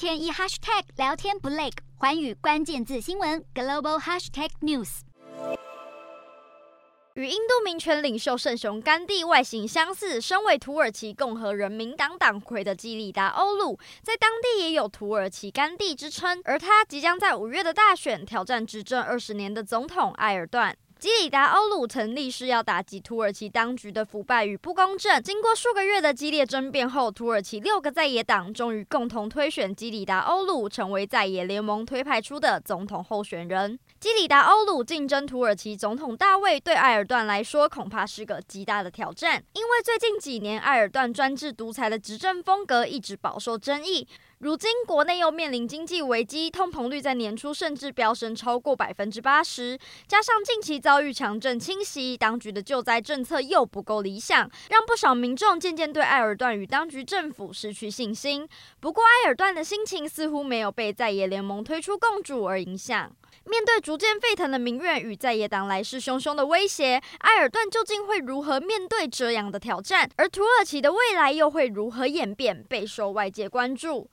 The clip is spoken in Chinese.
天一 hashtag 聊天不累，环宇关键字新闻 global hashtag news。与印度民权领袖圣雄甘地外形相似，身为土耳其共和人民党党魁的基里达欧鲁，在当地也有土耳其甘地之称，而他即将在五月的大选挑战执政二十年的总统埃尔段。基里达欧鲁曾立誓要打击土耳其当局的腐败与不公正。经过数个月的激烈争辩后，土耳其六个在野党终于共同推选基里达欧鲁成为在野联盟推派出的总统候选人。基里达欧鲁竞争土耳其总统大位，对埃尔段来说恐怕是个极大的挑战，因为最近几年埃尔段专制独裁的执政风格一直饱受争议。如今国内又面临经济危机，通膨率在年初甚至飙升超过百分之八十，加上近期遭遇强震侵袭，当局的救灾政策又不够理想，让不少民众渐渐对埃尔段与当局政府失去信心。不过，埃尔段的心情似乎没有被在野联盟推出共主而影响。面对逐渐沸腾的民怨与在野党来势汹汹的威胁，埃尔段究竟会如何面对这样的挑战？而土耳其的未来又会如何演变？备受外界关注。